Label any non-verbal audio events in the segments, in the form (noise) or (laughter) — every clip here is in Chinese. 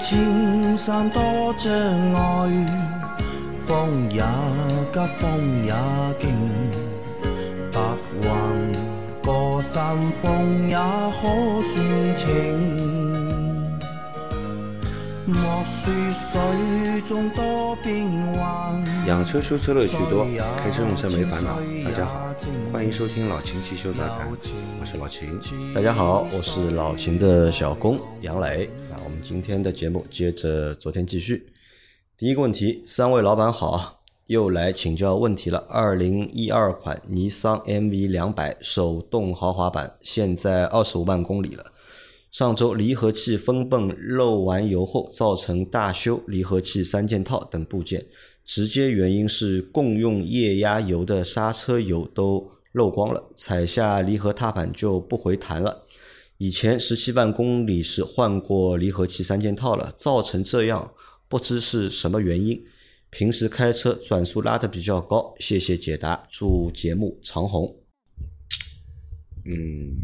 莫说青山多障碍，风也急，风也劲，白云过山峰也可算情。莫说水中多变幻，养车修车乐趣多，开车用车没烦恼。大家好，欢迎收听老秦汽修杂谈，我是老秦。大家好，我是老秦的小工杨磊。那我们今天的节目接着昨天继续。第一个问题，三位老板好，又来请教问题了。二零一二款尼桑 MV 两百手动豪华版，现在二十五万公里了。上周离合器风泵漏完油后，造成大修离合器三件套等部件，直接原因是共用液压油的刹车油都漏光了，踩下离合踏板就不回弹了。以前十七万公里时换过离合器三件套了，造成这样不知是什么原因。平时开车转速拉得比较高，谢谢解答，祝节目长红。嗯，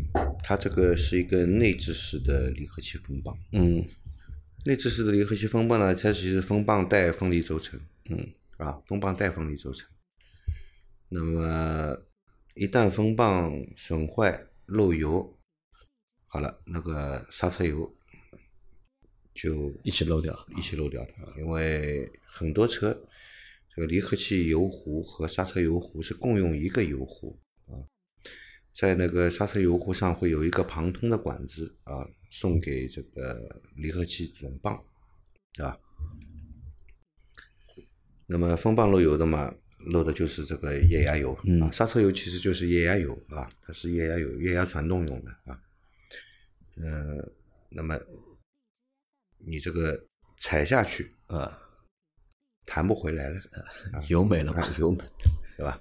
它这个是一个内置式的离合器风泵。嗯内置式的离合器风泵呢，它其实风泵带分离轴承，嗯啊，风泵带分离轴承。那么一旦风泵损坏漏油，好了，那个刹车油就一起漏掉。一起漏掉的，因为很多车这个离合器油壶和刹车油壶是共用一个油壶啊，在那个刹车油壶上会有一个旁通的管子啊，送给这个离合器总泵，对吧？那么风泵漏油的嘛，漏的就是这个液压油啊，刹车油其实就是液压油啊，它是液压油，液压传动用的啊。呃，那么你这个踩下去啊，弹不回来了，油没了嘛啊，油没，对吧？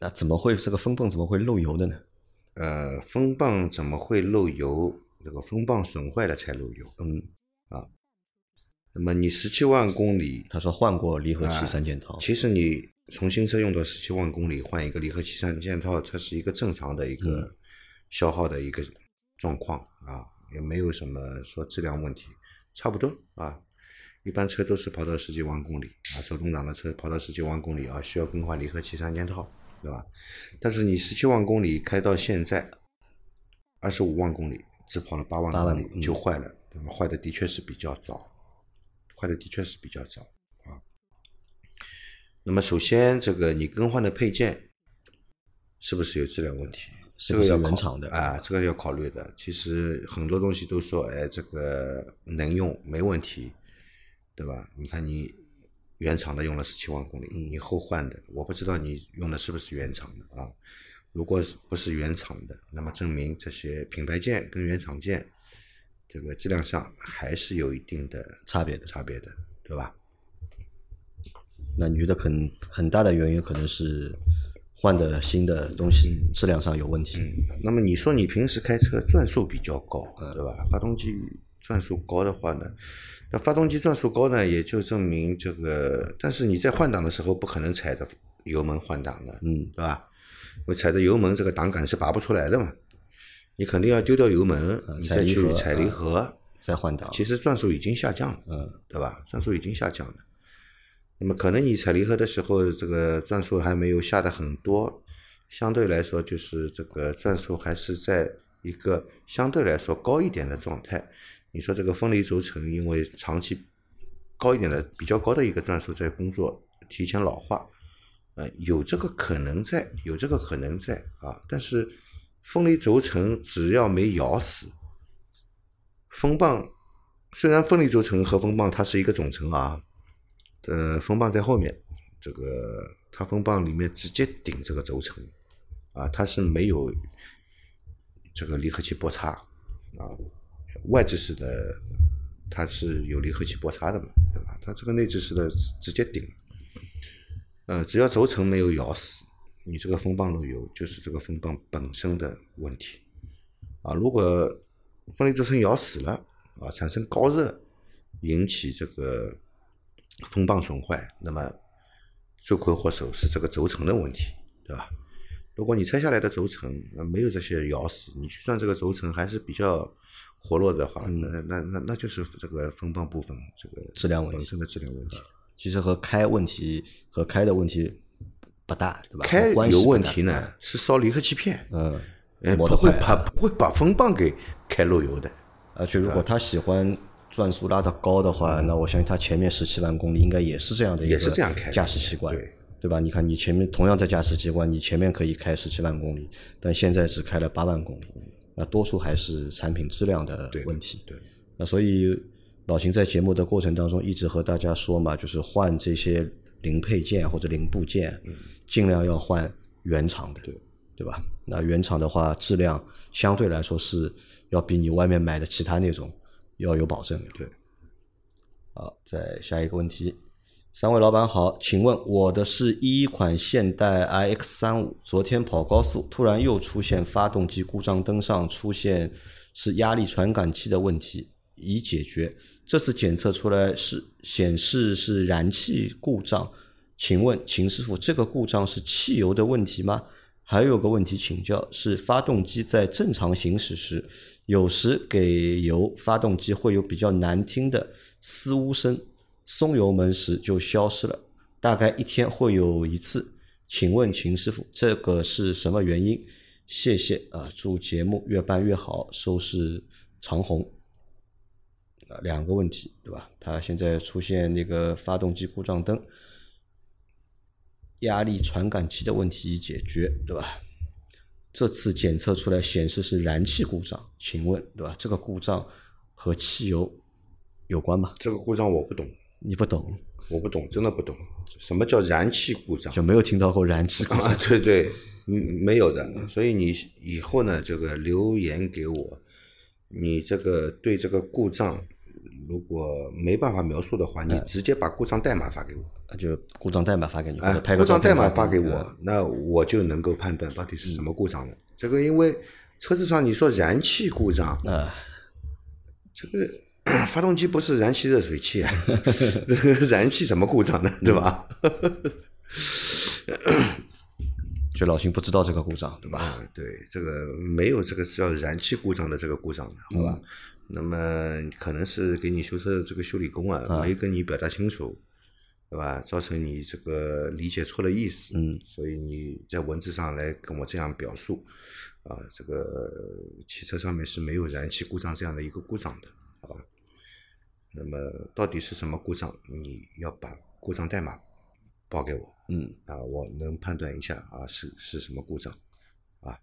那怎么会这个风泵怎么会漏油的呢？呃，风泵怎么会漏油？这个风泵损坏了才漏油。嗯啊，那么你十七万公里，他说换过离合器三件套。其实你从新车用到十七万公里换一个离合器三件套，它是一个正常的一个消耗的一个状况啊，也没有什么说质量问题，差不多啊。一般车都是跑到十几万公里啊，手动挡的车跑到十几万公里啊，需要更换离合器三件套，对吧？但是你十七万公里开到现在二十五万公里，只跑了八万8万公里嗯就坏了，那么坏的的确是比较早，坏的的确是比较早啊。那么首先，这个你更换的配件是不是有质量问题？是不是这个要考原厂的啊？这个要考虑的。其实很多东西都说，哎，这个能用没问题，对吧？你看你原厂的用了十七万公里，你后换的，我不知道你用的是不是原厂的啊？如果是不是原厂的，那么证明这些品牌件跟原厂件这个质量上还是有一定的差别的差别的，对吧？那你觉得很很大的原因可能是换的新的东西质量上有问题。那么你说你平时开车转速比较高，对吧？发动机转速高的话呢，那发动机转速高呢，也就证明这个，但是你在换挡的时候不可能踩着油门换挡的，嗯，对吧？因为踩着油门这个档杆是拔不出来的嘛，你肯定要丢掉油门，你再去踩离啊合，再换挡，其实转速已经下降了，嗯，对吧？转速已经下降了。那么可能你踩离合的时候，这个转速还没有下的很多，相对来说就是这个转速还是在一个相对来说高一点的状态。你说这个分离轴承因为长期高一点的比较高的一个转速在工作，提前老化，呃，有这个可能在，有这个可能在啊。但是分离轴承只要没咬死，风棒虽然分离轴承和风棒它是一个总成啊，呃，风棒在后面，这个它风棒里面直接顶这个轴承，啊，它是没有这个离合器波差啊，外置式的它是有离合器波叉的嘛，对吧？它这个内置式的直接顶，呃，只要轴承没有咬死，你这个风棒漏油就是这个风棒本身的问题啊。如果分离轴承咬死了啊，产生高热，引起这个风棒损坏，那么罪魁祸首是这个轴承的问题，对吧？如果你拆下来的轴承没有这些咬死，你去算这个轴承还是比较活络的话，那那那那就是这个风泵部分这个质量问题本身的质量问题。其实和开问题和开的问题不大，对吧？开有问题，呢，是烧离合器片，嗯，不会把不会把风泵给开漏油的。而且如果他喜欢转速拉得高的话，那我相信他前面十七万公里应该也是这样的一个也是这样开驾驶习惯，对对吧？你看你前面同样的驾驶习惯，你前面可以开十七万公里，但现在只开了八万公里，那多数还是产品质量的问题。对，那所以老秦在节目的过程当中一直和大家说嘛，就是换这些零配件或者零部件，尽量要换原厂的，对对吧？那原厂的话，质量相对来说是要比你外面买的其他那种要有保证的。对。好，再下一个问题，三位老板好，请问我的是一款现代 iX 三五，昨天跑高速，突然又出现发动机故障灯上出现是压力传感器的问题，已解决。这次检测出来是显示是燃气故障，请问秦师傅，这个故障是汽油的问题吗？还有个问题请教，是发动机在正常行驶时，有时给油，发动机会有比较难听的嘶呜声，松油门时就消失了，大概一天会有一次。请问秦师傅，这个是什么原因？谢谢啊，祝节目越办越好，收视长虹。啊，两个问题对吧？它现在出现那个发动机故障灯。压力传感器的问题已解决，对吧？这次检测出来显示是燃气故障，请问，对吧？这个故障和汽油有关吗？这个故障我不懂，你不懂，我不懂，真的不懂。什么叫燃气故障？就没有听到过燃气故障。啊，对对，嗯，没有的。所以你以后呢，这个留言给我，你这个对这个故障如果没办法描述的话，你直接把故障代码发给我。就故障代码发给你，或哎者拍，个故障代码照发给我，那我就能够判断到底是什么故障了。这个因为车子上你说燃气故障，啊，这个发动机不是燃气热水器啊，(laughs) 这个燃气什么故障呢？对吧？(coughs) 就老秦不知道这个故障，对吧？啊，对，这个没有这个叫燃气故障的这个故障的，好吧？那么可能是给你修车的这个修理工啊，没跟你表达清楚，对吧？造成你这个理解错了意思，嗯，所以你在文字上来跟我这样表述，啊，这个汽车上面是没有燃气故障这样的一个故障的，好吧？那么到底是什么故障？你要把故障代码报给我，嗯，啊，我能判断一下啊是是什么故障。啊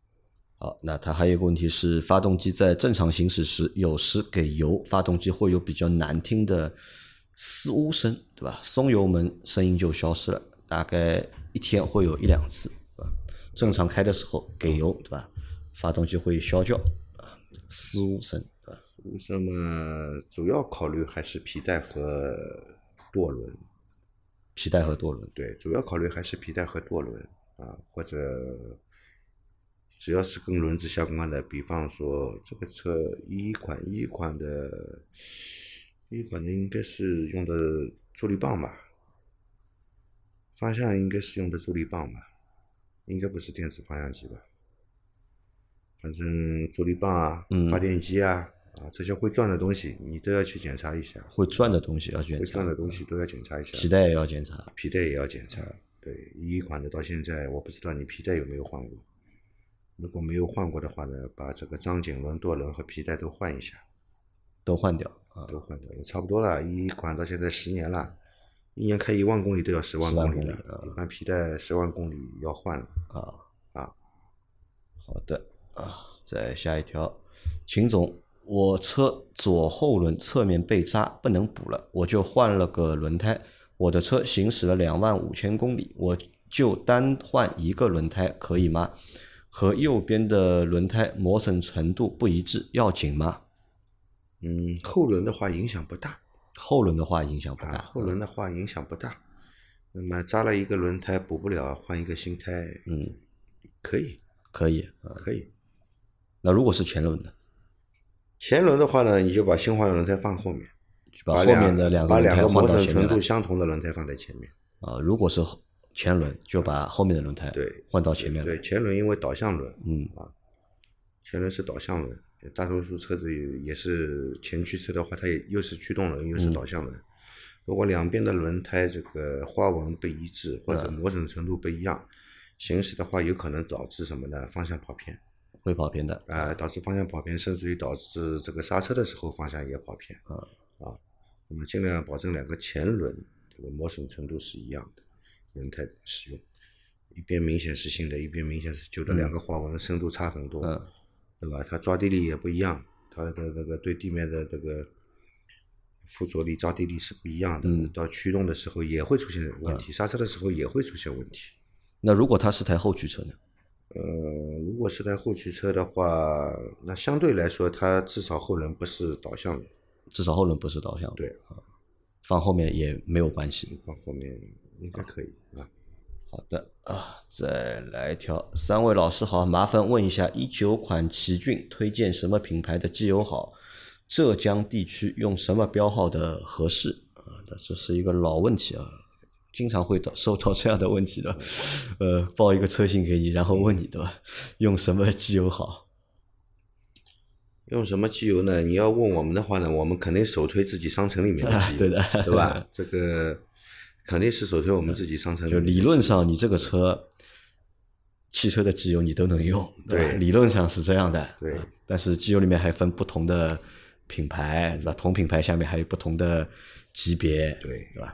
好，那它还有一个问题是，发动机在正常行驶时，有时给油，发动机会有比较难听的嘶呜声，对吧？松油门声音就消失了，大概一天会有一两次，对吧？正常开的时候给油，对吧？发动机会啸叫啊，嘶呜声？那么主要考虑还是皮带和舵轮，皮带和舵轮，对，主要考虑还是皮带和舵轮啊，或者只要是跟轮子相关的，比方说这个车一款一款的，一款的应该是用的助力棒吧，方向应该是用的助力棒吧，应该不是电子方向机吧，反正助力棒啊、嗯。发电机啊啊这些会转的东西，你都要去检查一下，会转的东西要检查会转，的东西都要检查一下，皮带也要检查，皮带也要检查。对，一款的到现在，我不知道你皮带有没有换过。如果没有换过的话呢，把这个张紧轮、舵轮和皮带都换一下，都换掉啊。都换掉，也差不多了。一款到现在十年了，一年开一万公里都要十万公里了一般皮带十万公里要换了啊啊。好的啊，再下一条，秦总，我车左后轮侧面被扎，不能补了，我就换了个轮胎。我的车行驶了两万五千公里，我就单换一个轮胎可以吗？和右边的轮胎磨损程度不一致，要紧吗？嗯，后轮的话影响不大后轮的话影响不啊，大，后轮的话影响不大。那么扎了一个轮胎补不了，换一个新胎，嗯，可以，可以啊。可以。那如果是前轮的，前轮的话呢，你就把新换的轮胎放后面。把后面的两个把轮胎换两个磨损程度相同的轮胎放在前面。啊。如果是后前轮，就把后面的轮胎对换到前面来对，。前轮因为导向轮，嗯啊，前轮是导向轮，大多数车子也也是前驱车的话，它也又是驱动轮又是导向轮。如果两边的轮胎这个花纹不一致或者磨损程度不一样，行驶的话有可能导致什么呢？方向跑偏。会跑偏的。啊、导致方向跑偏，甚至于导致这个刹车的时候方向也跑偏。啊啊，那么尽量保证两个前轮这个磨损程度是一样的，轮胎使用，一边明显是新的，一边明显是旧的，两个花纹深度差很多，嗯对吧？它抓地力也不一样，它的那个对地面的这个附着力、抓地力是不一样的，嗯到驱动的时候也会出现问题，刹车的时候也会出现问题。那如果它是台后驱车呢？呃，如果是台后驱车的话，那相对来说，它至少后轮不是导向轮，至少后轮不是导向。对啊，放后面也没有关系。放后面应该可以啊。好的啊，再来一条。三位老师好，麻烦问一下，一九款奇骏推荐什么品牌的机油好？浙江地区用什么标号的合适？啊，那这是一个老问题啊，经常会到收到这样的问题的。(laughs) 呃，报一个车型给你，然后问你对吧？用什么机油好？用什么机油呢？你要问我们的话呢，我们肯定首推自己商城里面的机油，(laughs) 对的对吧？这个肯定是首推我们自己商城里就面的。理论上，你这个车汽车的机油你都能用，对理论上是这样的。对啊但是机油里面还分不同的品牌，对吧？同品牌下面还有不同的级别，对对吧？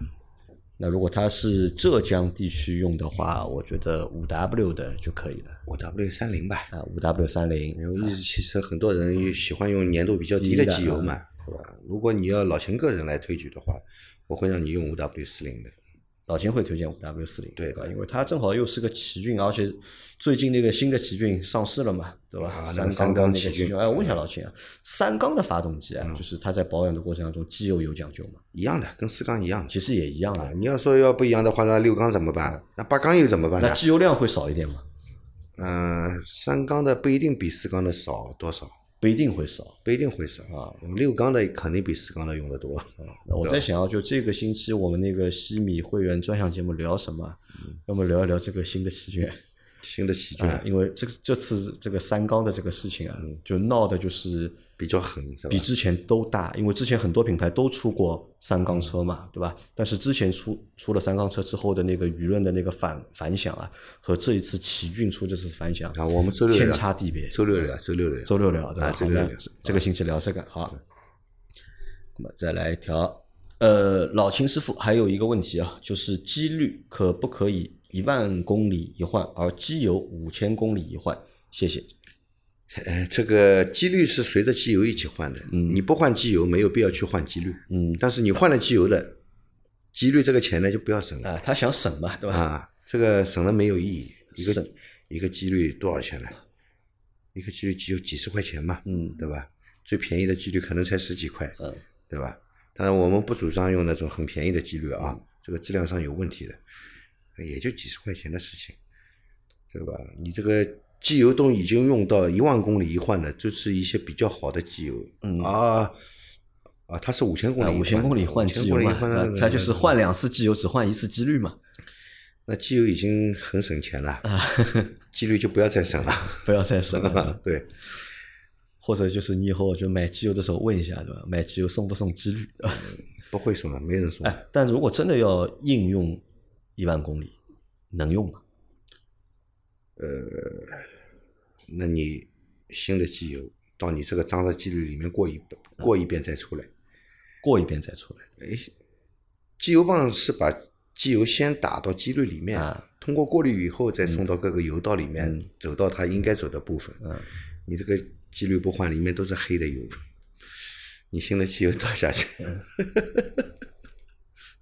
那如果它是浙江地区用的话，我觉得五 W 的就可以了五 W 三零吧，啊，五 W 三零因为日系汽车很多人喜欢用粘度比较低的机油嘛，对吧？如果你要老秦个人来推举的话，我会让你用五 W 四零的。老秦会推荐五 W 四零，对吧？因为它正好又是个奇骏，而且最近那个新的奇骏上市了嘛，对吧？啊那三缸那个奇骏，哎，我问一下老秦啊，三缸的发动机啊，就是它在保养的过程当中，机油有讲究吗？一样的，跟四缸一样。其实也一样的，你要说要不一样的话，那六缸怎么办？那八缸又怎么办呢那？机油量会少一点吗？嗯、三缸的不一定比四缸的少多少，不一定会少。不一定会少啊。我们六缸的肯定比四缸的用的多。那我在想啊，就这个星期我们那个西米会员专项节目聊什么？要么聊一聊这个新的奇骏 (laughs) 新的奇骏啊，因为这个这次这个三缸的这个事情啊，就闹的就是比较狠，比？之前都大，因为之前很多品牌都出过三缸车嘛，对吧？但是之前出出了三缸车之后的那个舆论的那个反反响啊，和这一次奇骏出这次反响啊，我们周六天差地别。周六聊，周六聊。周六聊对吧？周六这个星期聊这个好。那么再来一条，呃，老秦师傅还有一个问题啊，就是机滤可不可以一万公里一换，而机油五千公里一换？谢谢。呃，这个机滤是随着机油一起换的，嗯你不换机油没有必要去换机滤，嗯，但是你换了机油的，机滤这个钱呢就不要省了啊，他想省嘛，对吧？啊，这个省了没有意义。一个一个机滤多少钱呢？一个机滤只有几十块钱嘛，嗯对吧？最便宜的机滤可能才十几块，嗯，对吧？当然我们不主张用那种很便宜的机滤啊，这个质量上有问题的，也就几十块钱的事情，对吧？你这个机油都已经用到一万公里一换的，就是一些比较好的机油，嗯啊啊，它是五千公啊，里，五千公里换机油嘛，啊它就是换两次机油，只换一次机滤嘛，那机油已经很省钱了，啊 (laughs) 机滤就不要再省了，不要再省了。(laughs) 对，或者就是你以后就买机油的时候问一下，对吧？买机油送不送机滤？不会送的，没人送。(laughs) 哎，但如果真的要应用一万公里，能用吗？那你新的机油到你这个脏的机滤里面过一过一遍再出来，过一遍再出来。哎，机油泵是把机油先打到机滤里面，啊通过过滤以后再送到各个油道里面，走到它应该走的部分。嗯，你这个机滤不换，里面都是黑的油，你新的机油倒下去，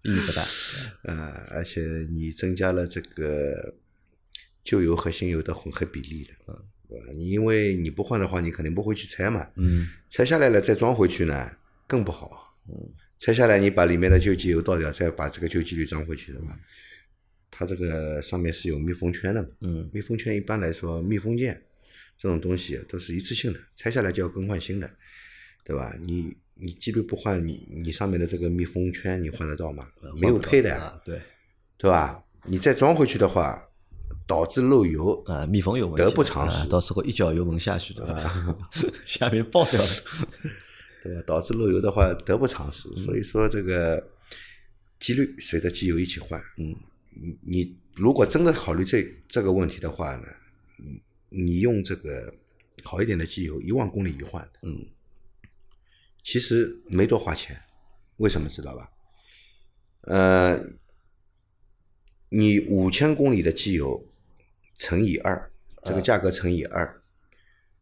意义不大。(laughs) 啊，而且你增加了这个旧油和新油的混合比例了，嗯，对吧？你因为你不换的话，你肯定不会去拆嘛，嗯拆下来了再装回去呢，更不好。嗯拆下来你把里面的旧机油倒掉，再把这个旧机滤装回去的嘛。它这个上面是有密封圈的嘛，嗯密封圈一般来说密封件这种东西都是一次性的，拆下来就要更换新的，对吧？你你机滤不换，你你上面的这个密封圈你换得到吗？没有配的，啊，对，对吧？你再装回去的话，导致漏油，啊，密封有问题，得不偿失啊到时候一脚油门下去，对吧？(laughs) 下面爆掉了。(laughs) 对吧？导致漏油的话得不偿失。所以说这个机滤随着机油一起换。嗯，你你如果真的考虑这这个问题的话呢，你你用这个好一点的机油，一万公里一换，嗯，其实没多花钱。为什么知道吧？呃，你五千公里的机油乘以二，这个价格乘以二，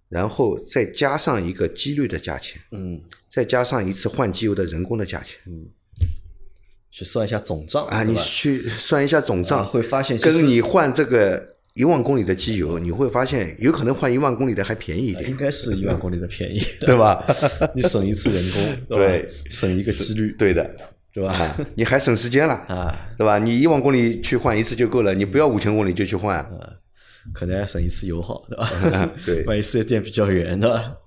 然后再加上一个机滤的价钱，嗯，再加上一次换机油的人工的价钱嗯去算一下总账啊，你去算一下总账，啊会发现跟你换这个一万公里的机油，你会发现有可能换一万公里的还便宜一点应，该是一万公里的便宜，(laughs) 对吧？(laughs) 你省一次人工，(laughs) 吧对省一个机率，对的，对吧？啊，你还省时间了，啊，对吧？你一万公里去换一次就够了，你不要五千公里就去换，可能要省一次油耗，对吧？(laughs) 对 (laughs) 万一四 S 店比较远，对吧？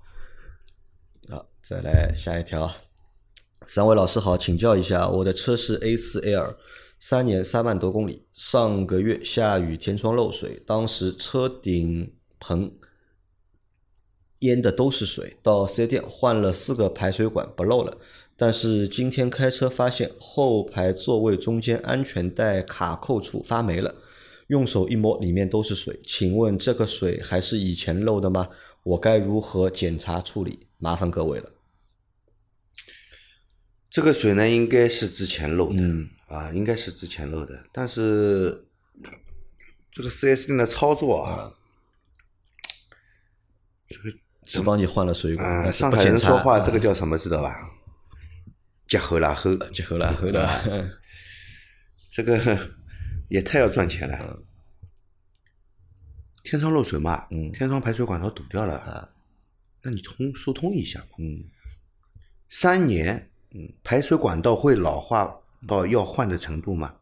好，再来下一条。三位老师好，请教一下，我的车是 A 四 L，三年三万多公里，上个月下雨天窗漏水，当时车顶棚淹的都是水，到四 S 店换了四个排水管不漏了，但是今天开车发现后排座位中间安全带卡扣处发霉了，用手一摸里面都是水，请问这个水还是以前漏的吗？我该如何检查处理？麻烦各位了。这个水呢，应该是之前漏的，嗯。啊，应该是之前漏的，但是这个四 S 店的操作啊，这个只帮你换了水管，嗯，上海人说话啊。这个叫什么知道吧？结后拉后，结后然后的，这个也太要赚钱了。天窗漏水嘛，嗯天窗排水管道堵掉了，啊那你通疏通一下嘛。嗯三年，嗯，排水管道会老化到要换的程度吗？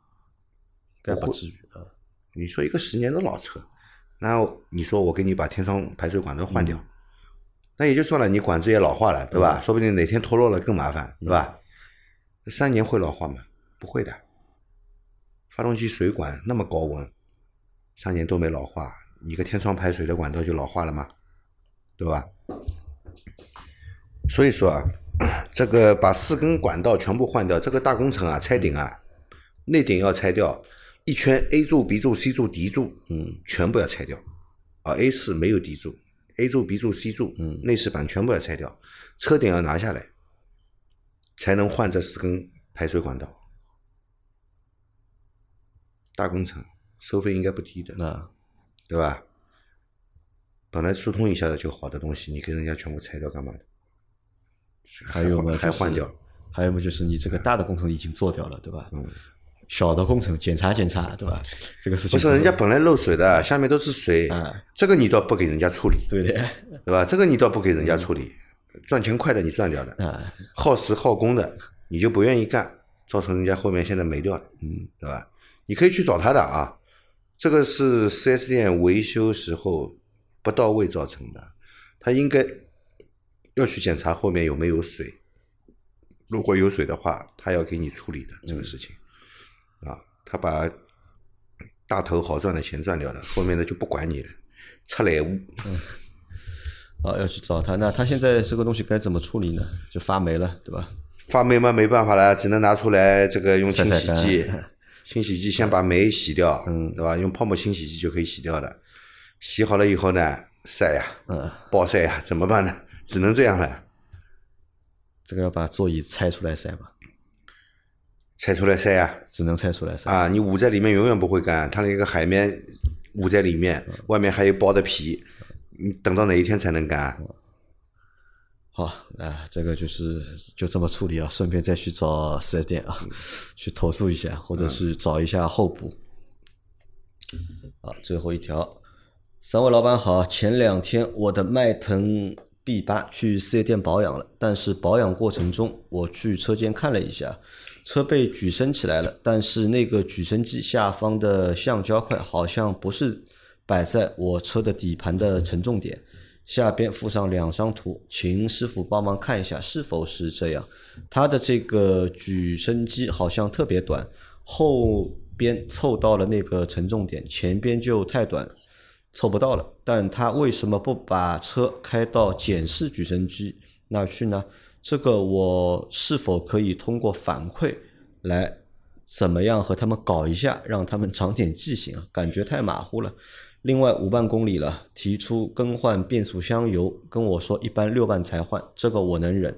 该不至于啊。你说一个十年的老车，然后你说我给你把天窗排水管道换掉，嗯那也就算了，你管子也老化了，对吧？说不定哪天脱落了更麻烦，对吧？三年会老化吗？不会的。发动机水管那么高温，三年都没老化，你个天窗排水的管道就老化了吗？对吧？所以说啊，(clears throat) 这个把四根管道全部换掉，这个大工程啊，拆顶啊，内顶要拆掉，一圈 A 柱、B 柱、C 柱、D 柱，嗯，全部要拆掉。啊，A 四没有 D 柱，A 柱、B 柱、C 柱，嗯内饰板全部要拆掉，车顶要拿下来，才能换这四根排水管道。大工程收费应该不低的，那对吧？本来疏通一下的就好的东西，你给人家全部拆掉干嘛的？还有嘛，还换掉，还有嘛，就是你这个大的工程已经做掉了，对吧？嗯，小的工程检查检查，对吧？这个事情不是人家本来漏水的，下面都是水啊，这个你倒不给人家处理，对的对吧？这个你倒不给人家处理，赚钱快的你赚掉了，啊，耗时耗工的你就不愿意干，造成人家后面现在没掉了，嗯，对吧？你可以去找他的啊，这个是 4S 店维修时候不到位造成的，他应该要去检查后面有没有水，如果有水的话，他要给你处理的这个事情，啊，他把大头好赚的钱赚掉了，后面的就不管你了，出来物。啊 (laughs) 要去找他。那他现在这个东西该怎么处理呢？就发霉了，对吧？发霉嘛，没办法了，只能拿出来这个用清洗剂干，清洗剂先把霉洗掉，嗯，对吧？用泡沫清洗剂就可以洗掉的。洗好了以后呢，晒呀，嗯，暴晒呀，怎么办呢？只能这样了，这个要把座椅拆出来晒吧，拆出来晒呀。只能拆出来晒。啊，你捂在里面永远不会干，它那个海绵捂在里面，外面还有包的皮，你等到哪一天才能干？好，啊，这个就是就这么处理啊，顺便再去找四 S 店啊，(laughs) 去投诉一下，或者是找一下后补。好，最后一条，三位老板好，前两天我的迈腾 B 八去四 S 店保养了，但是保养过程中我去车间看了一下，车被举升起来了，但是那个举升机下方的橡胶块好像不是摆在我车的底盘的承重点。下边附上两张图，请师傅帮忙看一下是否是这样。它的这个举升机好像特别短，后边凑到了那个承重点，前边就太短，凑不到了。但他为什么不把车开到减式举升机那去呢？这个我是否可以通过反馈来怎么样和他们搞一下，让他们长点记性啊？感觉太马虎了。另外五万公里了，提出更换变速箱油，跟我说一般六万才换，这个我能忍。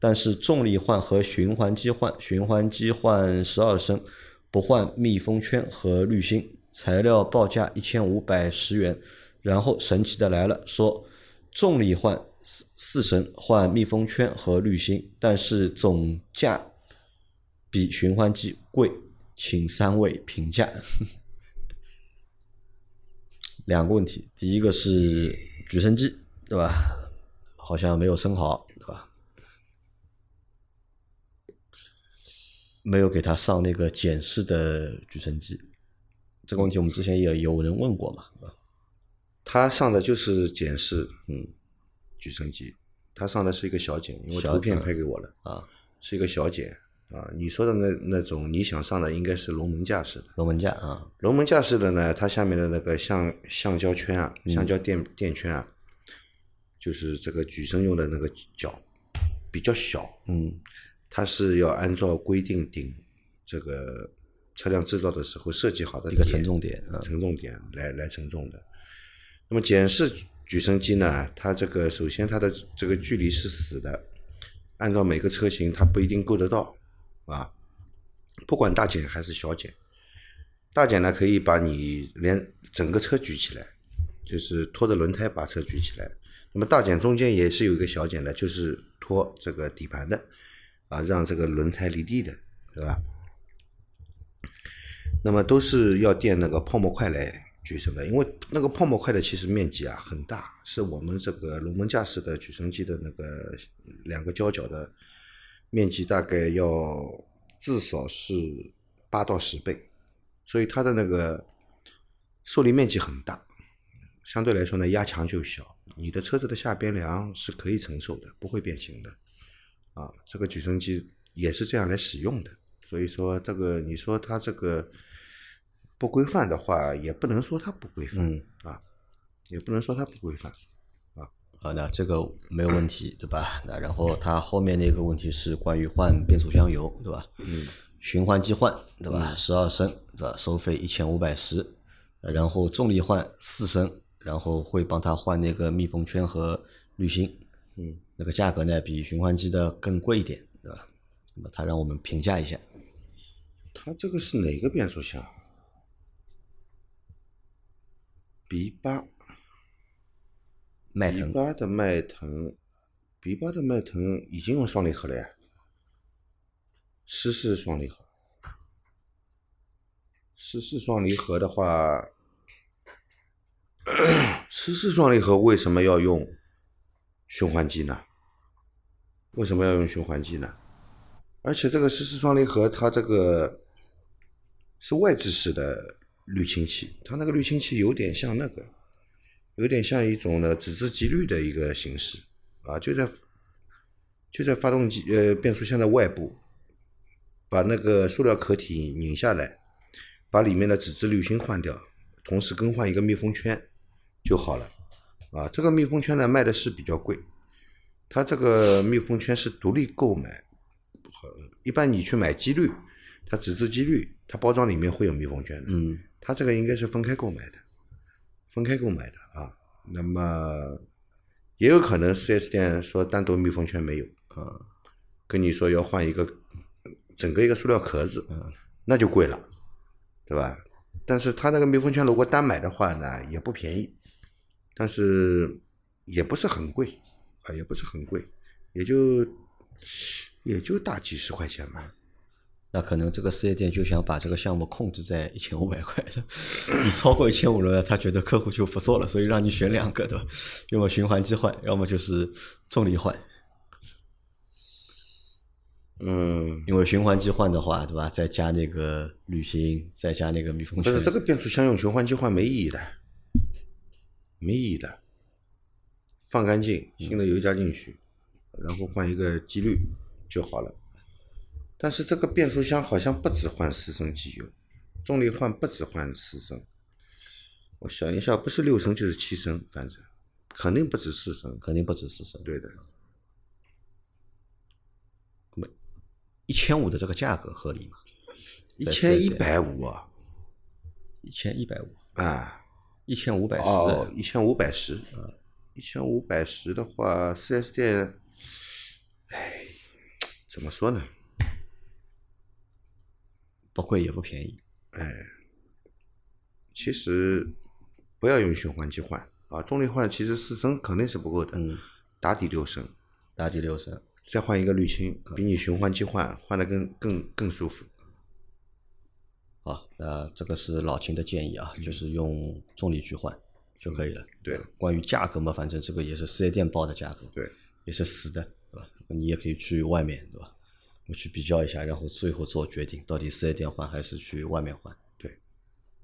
但是重力换和循环机换，循环机换十二升，不换密封圈和滤芯，材料报价一千五百十元。然后神奇的来了，说重力换四四升换密封圈和滤芯，但是总价比循环机贵，请三位评价。两个问题，第一个是举升机，对吧？好像没有升好，对吧？没有给他上那个检式的举升机，这个问题我们之前也有人问过嘛，对吧？他上的就是检式，嗯，举升机，他上的是一个小检，因为图片拍给我了啊，是一个小减啊。你说的那那种你想上的应该是龙门架式的，龙门架啊，龙门架式的呢，它下面的那个橡橡胶圈啊，橡胶垫垫圈啊，就是这个举升用的那个脚比较小，嗯，它是要按照规定顶这个车辆制造的时候设计好的一个承重点，啊承重点来来承重的。那么减式举升机呢，它这个首先它的这个距离是死的，按照每个车型它不一定够得到啊，不管大减还是小减，大减呢可以把你连整个车举起来，就是拖着轮胎把车举起来。那么大减中间也是有一个小减的，就是拖这个底盘的啊，让这个轮胎离地的，对吧？那么都是要垫那个泡沫块来举升的，因为那个泡沫块的其实面积啊很大，是我们这个龙门架式的举升机的那个两个胶角的面积大概要至少是八到十倍，所以它的那个受力面积很大，相对来说呢压强就小，你的车子的下边梁是可以承受的，不会变形的，啊，这个举升机也是这样来使用的，所以说这个你说它这个。不规范的话，也不能说它不规范，嗯啊，也不能说它不规范。好那，这个没有问题，对吧？那然后他后面那个问题是关于换变速箱油，对吧？嗯，循环机换，对吧？十二升，对吧？收费一千五百十，然后重力换四升，然后会帮他换那个密封圈和滤芯，嗯，那个价格呢比循环机的更贵一点，对吧？那么他让我们评价一下，它这个是哪个变速箱？B 八，迈腾八的迈腾，B 八的迈腾已经用双离合了呀，湿式双离合，湿式双离合的话，湿式双离合为什么要用循环机呢？为什么要用循环机呢？而且这个湿式双离合，它这个是外置式的滤清器，它那个滤清器有点像那个，有点像一种呢纸质机滤的一个形式啊，就在就在发动机呃变速箱的外部，把那个塑料壳体拧下来，把里面的纸质滤芯换掉，同时更换一个密封圈就好了啊。这个密封圈呢卖的是比较贵，它这个密封圈是独立购买。一般你去买机滤，它纸质机滤，它包装里面会有密封圈的。嗯，它这个应该是分开购买的，分开购买的啊。那么也有可能 4S 店说单独密封圈没有，啊，跟你说要换一个整个一个塑料壳子，嗯那就贵了，对吧？但是它那个密封圈如果单买的话呢，也不便宜，但是也不是很贵啊，也不是很贵，也就也就大几十块钱吧。那可能这个四 S 店就想把这个项目控制在一千五百块的，你超过一千五了，他觉得客户就不做了，所以让你选两个，对吧？要么循环机换，要么就是重力换。嗯，因为循环机换的话，对吧？再加那个滤芯，再加那个密封圈不是，这个变速箱用循环机换没意义的，没意义的。放干净，新的油加进去，然后换一个机滤就好了。但是这个变速箱好像不止换四升机油，重力换不止换四升，我想一下，不是六升就是七升，反正肯定不止四升。肯定不止四升。对的，那么一千五的这个价格合理吗？一在千一 4S 店百五啊，一千一百五，啊，一千五百十。哦，一千五百十，一千五百十的话，四 S 店，哎，怎么说呢？不贵也不便宜。哎其实不要用循环机换啊，重力换其实四升肯定是不够的，嗯，打底六升，打底六升。再换一个滤清，比你循环机换换的更更更舒服。好，那这个是老秦的建议啊，就是用重力去换就可以了。对呃关于价格嘛，反正这个也是四 S 店报的价格，对，也是死的，对吧？你也可以去外面，对吧？去比较一下，然后最后做决定，到底四 S 店换还是去外面换。对，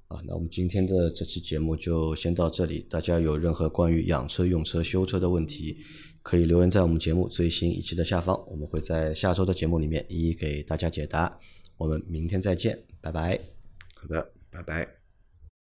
啊，那我们今天的这期节目就先到这里。大家有任何关于养车、用车、修车的问题，可以留言在我们节目最新一期的下方，我们会在下周的节目里面一一给大家解答。我们明天再见，拜拜。好的，拜拜。